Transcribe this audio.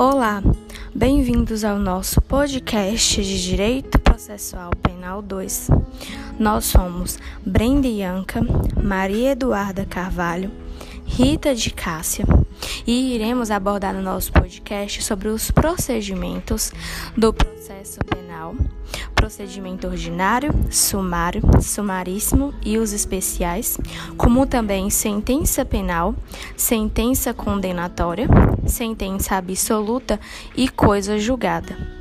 Olá, bem-vindos ao nosso podcast de Direito Processual Penal 2. Nós somos Brenda Ianca, Maria Eduarda Carvalho, Rita de Cássia e iremos abordar no nosso podcast sobre os procedimentos do processo penal, procedimento ordinário, sumário, sumaríssimo e os especiais, como também sentença penal, sentença condenatória, sentença absoluta e coisa julgada.